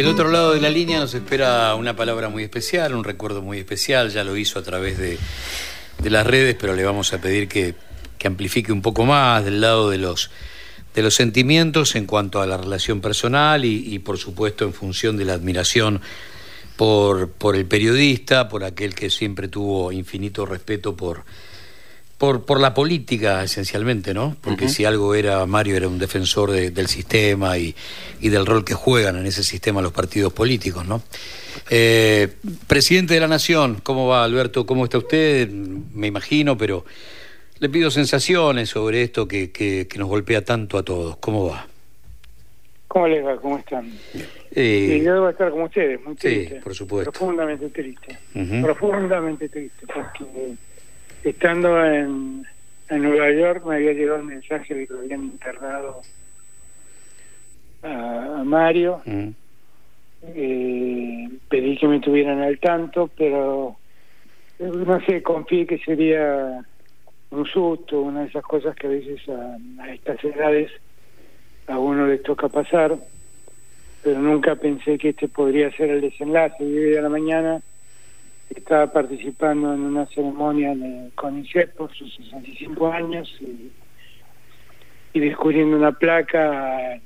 Del otro lado de la línea nos espera una palabra muy especial, un recuerdo muy especial, ya lo hizo a través de, las redes, pero le vamos a pedir que, amplifique un poco más del lado de los, de los sentimientos en cuanto a la relación personal y, por supuesto en función de la admiración por, por el periodista, por aquel que siempre tuvo infinito respeto por, por, por la política, esencialmente, ¿no? Porque si algo era, Mario era un defensor del sistema y, del rol que juegan en ese sistema los partidos políticos, ¿no? Eh, presidente de la Nación, ¿cómo va, Alberto? ¿Cómo está usted? Me imagino, pero le pido sensaciones sobre esto que, que, nos golpea tanto a todos. ¿Cómo va? ¿Cómo les va? ¿Cómo están? Eh, yo debo estar como ustedes, muy triste. Sí, por supuesto. Profundamente triste. Profundamente triste, porque estando en, en Nueva York me había llegado un mensaje de que habían internado a, Mario. Eh, pedí que me tuvieran al tanto, pero no sé, confié que sería un susto, una de esas cosas que a veces a, a estas edades a uno les toca pasar, pero nunca pensé que este podría ser el desenlace. Y hoy a la mañana estaba participando en una ceremonia de CONICET por sus 65 años y, descubriendo una placa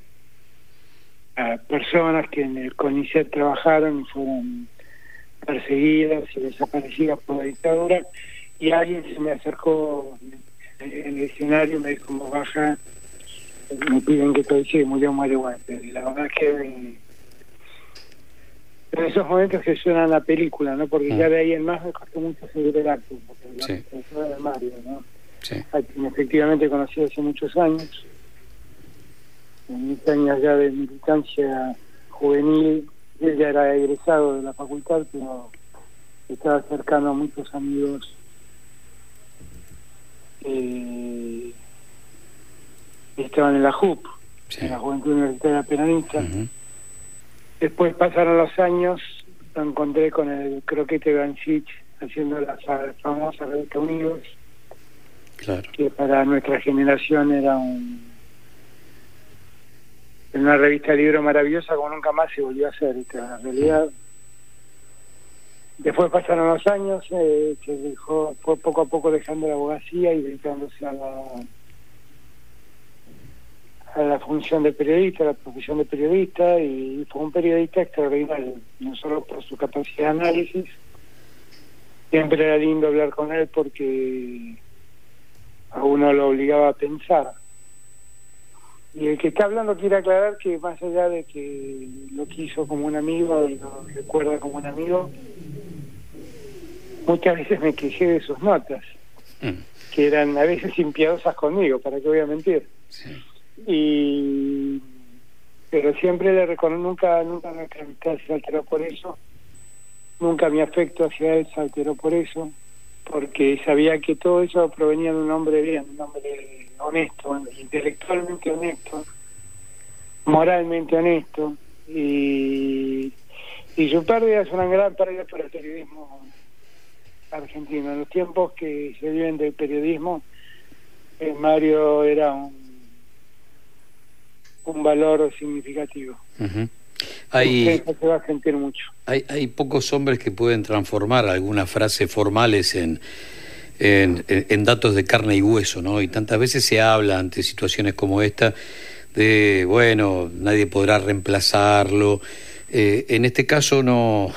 a, personas que en el CONICET trabajaron y fueron perseguidas y desaparecidas por la dictadura y alguien se me acercó en el escenario me dijo baja me piden que estoy sí, murió Mario Walter y la verdad es que en esos momentos que suena la película, ¿no? Porque ya mm. de ahí en más me costó mucho seguir el arte, porque sí. la de Mario, ¿no? Sí. efectivamente conocí hace muchos años, en mis años ya de militancia juvenil, él ya era egresado de la facultad, pero estaba cercano a muchos amigos eh, estaban en la JUP, en la Juventud Universitaria Peronista. Después pasaron los años, lo encontré con el croquete Banchich haciendo la famosa revista Unidos, que para nuestra generación era un una revista libro maravillosa como nunca más se volvió a hacer, en realidad. Después pasaron los años, eh, que dejó, fue poco a poco dejando la abogacía y dedicándose a la a la función de periodista, a la profesión de periodista, y fue un periodista extraordinario, no solo por su capacidad de análisis, siempre era lindo hablar con él porque a uno lo obligaba a pensar. Y el que está hablando quiere aclarar que más allá de que lo quiso como un amigo y lo recuerda como un amigo, muchas veces me quejé de sus notas, mm. que eran a veces impiadosas conmigo, para que voy a mentir. Sí y pero siempre le reconozco nunca nunca nuestra amistad se alteró por eso nunca mi afecto hacia él se alteró por eso porque sabía que todo eso provenía de un hombre bien un hombre honesto intelectualmente honesto moralmente honesto y y su pérdida es una gran pérdida para el periodismo argentino en los tiempos que se viven del periodismo eh, Mario era un un valor significativo. Hay, se va a sentir mucho. Hay, hay pocos hombres que pueden transformar algunas frases formales en, en, datos de carne y hueso, ¿no? Y tantas veces se habla ante situaciones como esta de, bueno, nadie podrá reemplazarlo. Eh, en este caso no,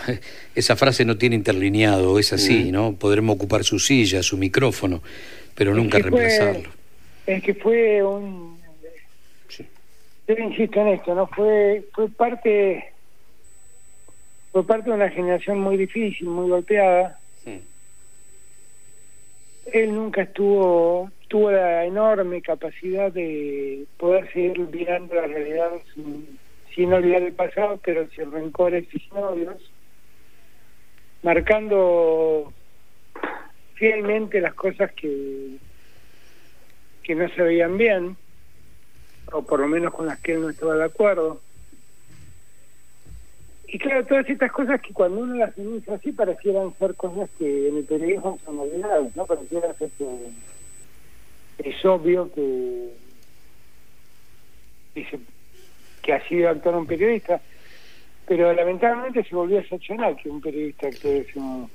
esa frase no tiene interlineado, es así, ¿no? Podremos ocupar su silla, su micrófono, pero nunca reemplazarlo. es que fue un yo insisto en esto, ¿no? Fue, fue parte fue parte de una generación muy difícil, muy golpeada. Él nunca estuvo, tuvo la enorme capacidad de poder seguir mirando la realidad sin, sin olvidar el pasado, pero sin rencores y sin odios, marcando fielmente las cosas que, que no se veían bien o por lo menos con las que él no estaba de acuerdo. y claro, todas estas cosas que cuando uno las denuncia así parecieran ser cosas que en el periodismo son olvidadas, ¿no? Pareciera ser que es obvio que, que, ha sido actuar un periodista, pero lamentablemente se volvió excepcional que un periodista actúe de ese modo.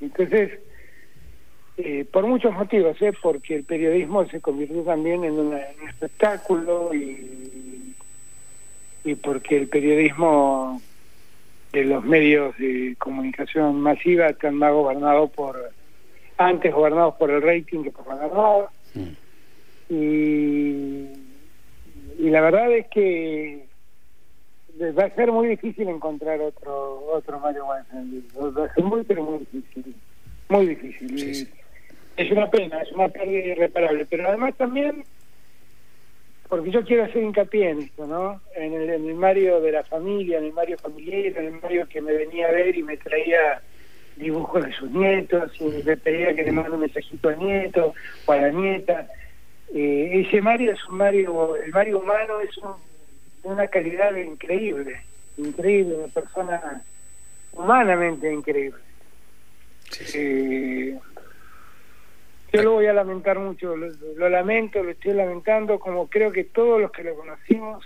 Entonces, eh, por muchos motivos, ¿eh? porque el periodismo se convirtió también en, un espectáculo y, y porque el periodismo de los medios de comunicación masiva están más gobernados por, antes gobernados por el rating que por la verdad. Mm. Y, y la verdad es que va a ser muy difícil encontrar otro otro Mario Weinfeld. Va a ser muy, pero muy difícil. Muy difícil. Es una pena, es una pérdida irreparable. Pero además también porque yo quiero hacer hincapié en esto, ¿no? En el, en el Mario de la familia, en el Mario familiar, en el Mario que me venía a ver y me traía dibujos de sus nietos y me pedía que le mande un mensajito al nieto o a la nieta. Eh, ese Mario es un Mario, el Mario humano es una calidad increíble, increíble, una persona humanamente increíble. Eh, yo lo voy a lamentar mucho, lo, lamento, lo estoy lamentando, como creo que todos los que lo conocimos,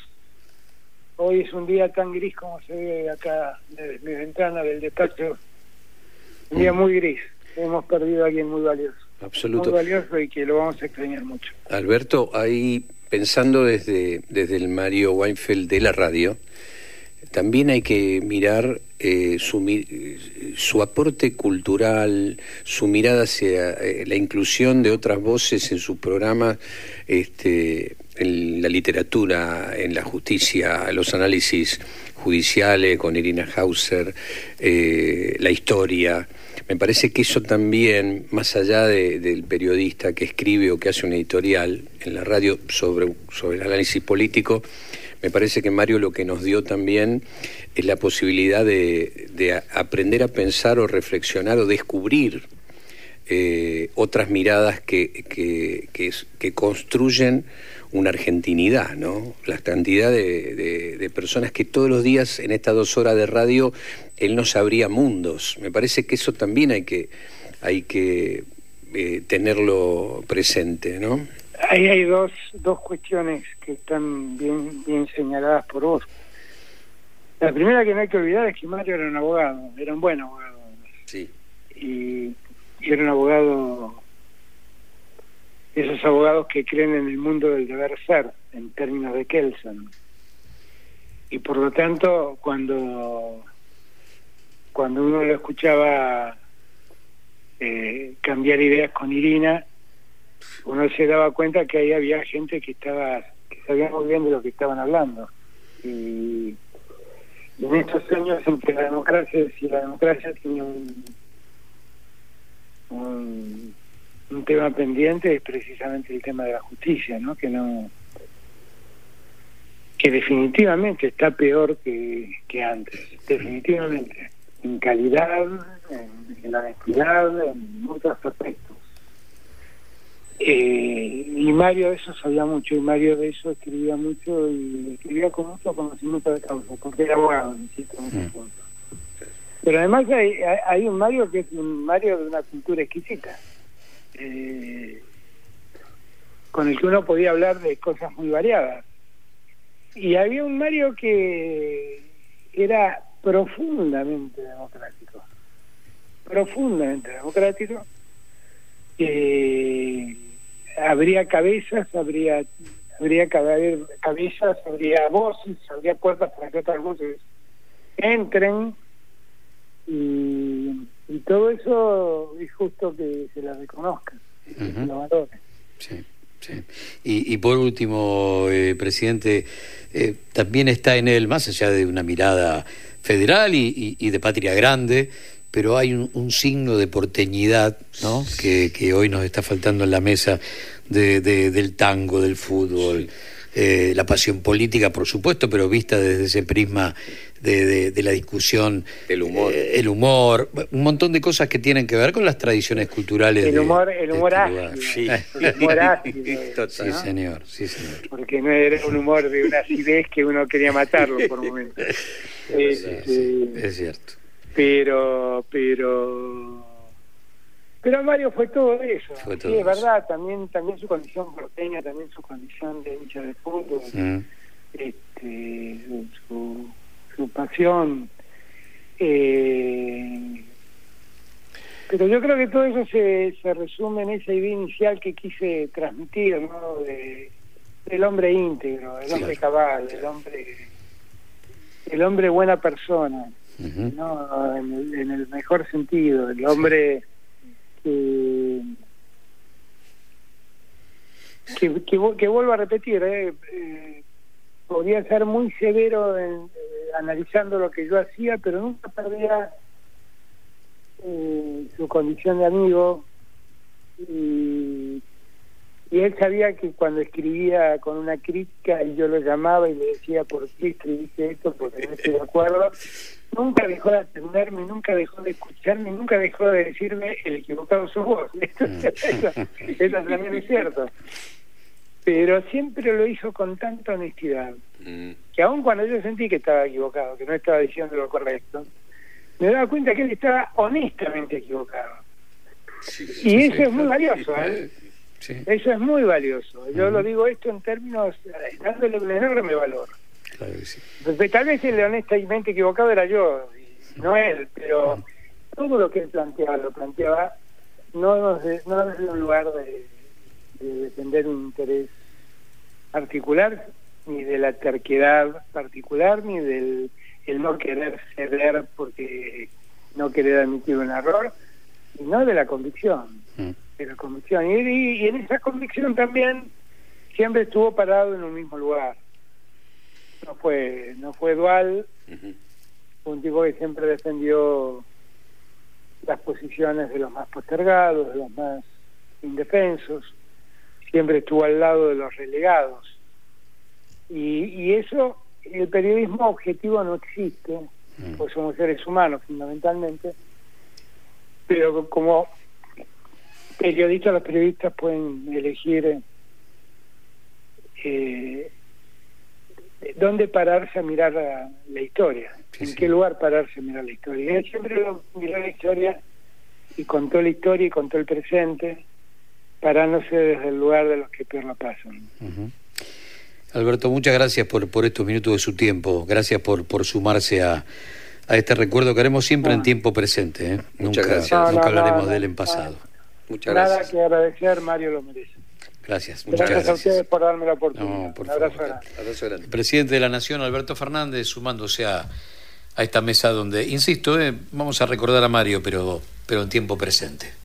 hoy es un día tan gris como se ve acá desde mi ventana del despacho, un día mm. muy gris, hemos perdido a alguien muy valioso. Absoluto. Muy valioso y que lo vamos a extrañar mucho. Alberto, ahí pensando desde, desde el Mario Weinfeld de la radio, también hay que mirar eh, su, su, aporte cultural, su mirada hacia eh, la inclusión de otras voces en su programa, este, en la literatura, en la justicia, los análisis judiciales con Irina Hauser, eh, la historia. Me parece que eso también, más allá del periodista que escribe o que hace un editorial en la radio sobre, sobre el análisis político, me parece que Mario lo que nos dio también es la posibilidad de, aprender a pensar o reflexionar o descubrir eh, otras miradas que, que, construyen una argentinidad, ¿no? La cantidad de, personas que todos los días en estas dos horas de radio él nos abría mundos. Me parece que eso también hay que, hay que eh, tenerlo presente, ¿no? Ahí hay dos, dos cuestiones que están bien, bien señaladas por vos. La primera que no hay que olvidar es que Mario era un abogado, era un buen abogado. Sí. Y, era un abogado, esos abogados que creen en el mundo del deber ser, en términos de Kelsen. Y por lo tanto, cuando, cuando uno lo escuchaba eh, cambiar ideas con Irina, uno se daba cuenta que ahí había gente que estaba que sabía muy bien de lo que estaban hablando y, en estos años en que la democracia si la democracia tiene un, un, tema pendiente es precisamente el tema de la justicia no que no que definitivamente está peor que, que antes definitivamente en calidad en, en honestidad en muchos aspectos. Eh, y Mario de eso sabía mucho, y Mario de eso escribía mucho y escribía con mucho conocimiento de causa, porque era abogado, insisto, mm. Pero además hay, un Mario que es un Mario de una cultura exquisita, eh, con el que uno podía hablar de cosas muy variadas. Y había un Mario que era profundamente democrático, profundamente democrático. Eh, habría cabezas, habría habría cabezas, habría voces, habría puertas para que otras voces entren y, y todo eso es justo que se la reconozcan, que se lo valoren. Sí. Sí. Y, y, por último, eh, presidente, eh, también está en él, más allá de una mirada federal y, y de patria grande, pero hay un, signo de porteñidad ¿no? que, hoy nos está faltando en la mesa de, del tango, del fútbol, eh, la pasión política, por supuesto, pero vista desde ese prisma de, la discusión. El humor. Eh, el humor, un montón de cosas que tienen que ver con las tradiciones culturales. El humor, el humor este Sí. El humor ácido. Sí, señor, sí, señor. Porque no era un humor de una acidez que uno quería matarlo por momentos. Este, es cierto. Pero, pero pero Mario fue todo eso. sí, es verdad, también también su condición porteña, también su condición de hincha de fútbol, mm. este, su, su, pasión. Eh, pero yo creo que todo eso se, se resume en esa idea inicial que quise transmitir, ¿no? De, del hombre íntegro, el hombre cabal, el hombre el hombre buena persona, ¿no? En el, en el, mejor sentido, el hombre que, que, vuelvo a repetir, eh, eh, podría ser muy severo en, eh, analizando lo que yo hacía, pero nunca perdía su condición de amigo. Y, y él sabía que cuando escribía con una crítica y yo lo llamaba y le decía por qué escribiste esto, porque no estoy de acuerdo, nunca dejó de atenderme, nunca dejó de escucharme, nunca dejó de decirme el equivocado sos vos. Mm. eso, también es cierto. Pero siempre lo hizo con tanta honestidad, mm. que aun cuando yo sentí que estaba equivocado, que no estaba diciendo lo correcto, me daba cuenta que él estaba honestamente equivocado. y eso es muy valioso, ¿eh? Eso es muy valioso. Yo lo digo esto en términos, eh, dándole un enorme valor. Tal vez el honestamente equivocado era yo, no él, pero todo lo que él planteaba, lo planteaba no desde, no desde un lugar de, defender un interés particular, ni de la terquedad particular, ni del el no querer ceder porque no querer admitir un error, sino de la convicción. Mm. De la convicción. y en esa convicción también siempre estuvo parado en un mismo lugar no fue no fue dual. Un tipo que siempre defendió las posiciones de los más postergados de los más indefensos siempre estuvo al lado de los relegados. Y, y eso el periodismo objetivo no existe pues somos seres humanos fundamentalmente pero como periodistas los periodistas pueden elegir eh, dónde pararse a mirar la, historia, en qué lugar pararse a mirar la historia. Él siempre miró la historia y contó la historia y contó el presente, parándose desde el lugar de los que peor la pasan. Alberto, muchas gracias por, por estos minutos de su tiempo, gracias por, por sumarse a, a este recuerdo que haremos siempre en tiempo presente. ¿eh? Muchas nunca, gracias. nunca hablaremos de él en pasado. Muchas Nada que agradecer, Mario lo merece. Gracias, muchas gracias. a ustedes por darme la oportunidad. Un abrazo, grande. El presidente de la Nación, Alberto Fernández, sumándose a, a esta mesa donde, insisto, eh, vamos a recordar a Mario, pero, pero en tiempo presente.